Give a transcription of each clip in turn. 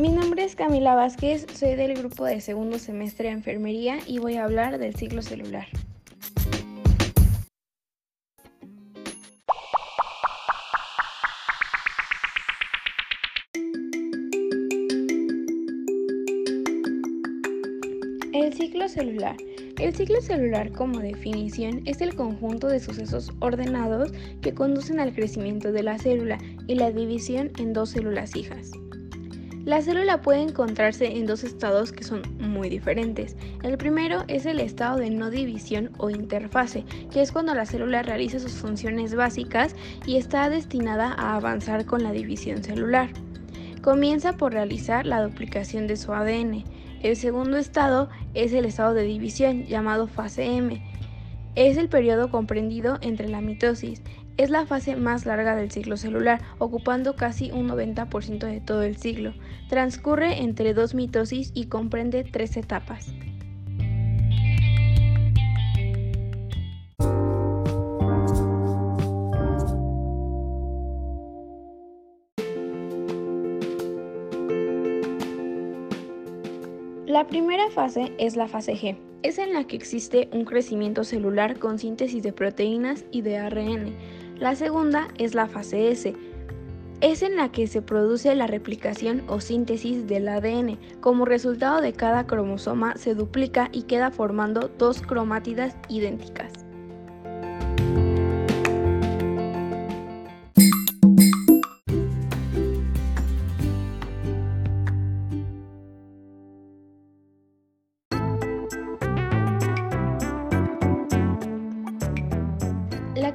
Mi nombre es Camila Vázquez, soy del grupo de segundo semestre de enfermería y voy a hablar del ciclo celular. El ciclo celular. El ciclo celular como definición es el conjunto de sucesos ordenados que conducen al crecimiento de la célula y la división en dos células hijas. La célula puede encontrarse en dos estados que son muy diferentes. El primero es el estado de no división o interfase, que es cuando la célula realiza sus funciones básicas y está destinada a avanzar con la división celular. Comienza por realizar la duplicación de su ADN. El segundo estado es el estado de división, llamado fase M. Es el periodo comprendido entre la mitosis, es la fase más larga del ciclo celular, ocupando casi un 90% de todo el ciclo. Transcurre entre dos mitosis y comprende tres etapas. La primera fase es la fase G. Es en la que existe un crecimiento celular con síntesis de proteínas y de ARN. La segunda es la fase S. Es en la que se produce la replicación o síntesis del ADN. Como resultado de cada cromosoma se duplica y queda formando dos cromátidas idénticas.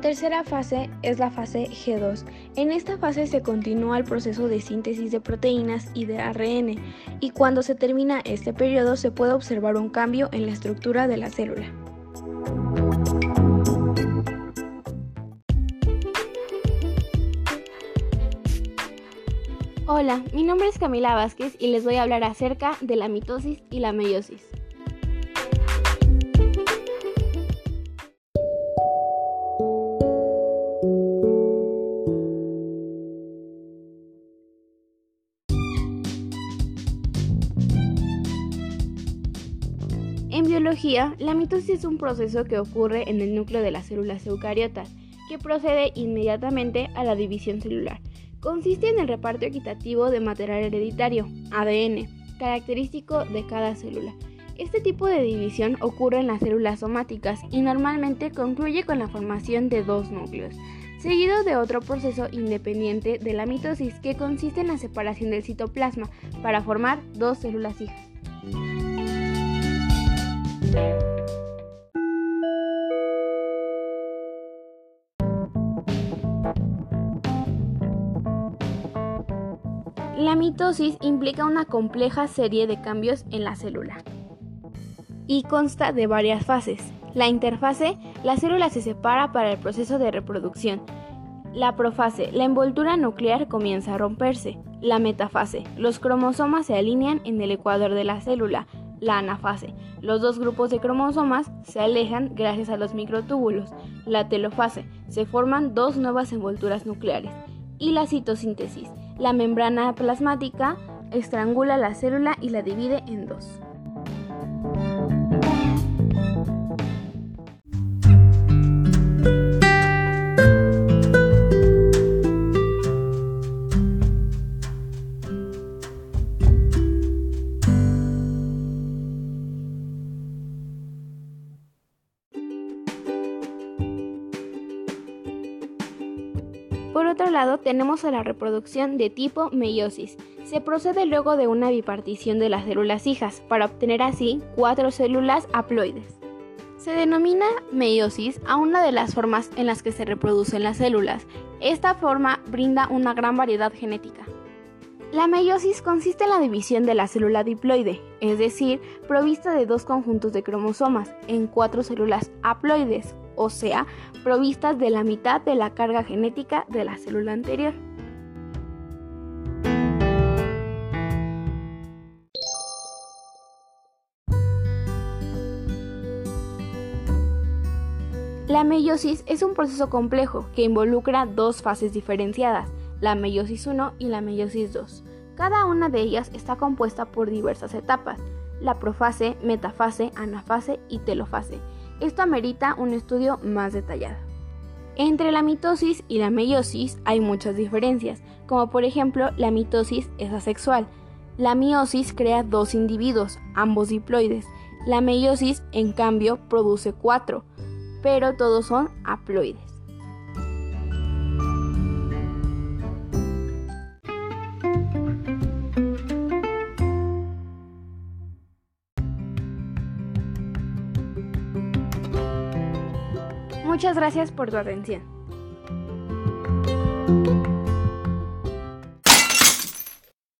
Tercera fase es la fase G2. En esta fase se continúa el proceso de síntesis de proteínas y de ARN, y cuando se termina este periodo se puede observar un cambio en la estructura de la célula. Hola, mi nombre es Camila Vázquez y les voy a hablar acerca de la mitosis y la meiosis. Biología, la mitosis es un proceso que ocurre en el núcleo de las células eucariotas, que procede inmediatamente a la división celular. Consiste en el reparto equitativo de material hereditario, ADN, característico de cada célula. Este tipo de división ocurre en las células somáticas y normalmente concluye con la formación de dos núcleos, seguido de otro proceso independiente de la mitosis que consiste en la separación del citoplasma para formar dos células hijas. La mitosis implica una compleja serie de cambios en la célula y consta de varias fases. La interfase, la célula se separa para el proceso de reproducción. La profase, la envoltura nuclear comienza a romperse. La metafase, los cromosomas se alinean en el ecuador de la célula la anafase. Los dos grupos de cromosomas se alejan gracias a los microtúbulos. La telofase. Se forman dos nuevas envolturas nucleares. Y la citosíntesis. La membrana plasmática estrangula la célula y la divide en dos. Otro lado, tenemos a la reproducción de tipo meiosis. Se procede luego de una bipartición de las células hijas para obtener así cuatro células haploides. Se denomina meiosis a una de las formas en las que se reproducen las células. Esta forma brinda una gran variedad genética. La meiosis consiste en la división de la célula diploide, es decir, provista de dos conjuntos de cromosomas, en cuatro células haploides, o sea, provistas de la mitad de la carga genética de la célula anterior. La meiosis es un proceso complejo que involucra dos fases diferenciadas, la meiosis 1 y la meiosis 2. Cada una de ellas está compuesta por diversas etapas, la profase, metafase, anafase y telofase. Esto amerita un estudio más detallado. Entre la mitosis y la meiosis hay muchas diferencias, como por ejemplo la mitosis es asexual. La meiosis crea dos individuos, ambos diploides. La meiosis, en cambio, produce cuatro, pero todos son haploides. Muchas gracias por tu atención.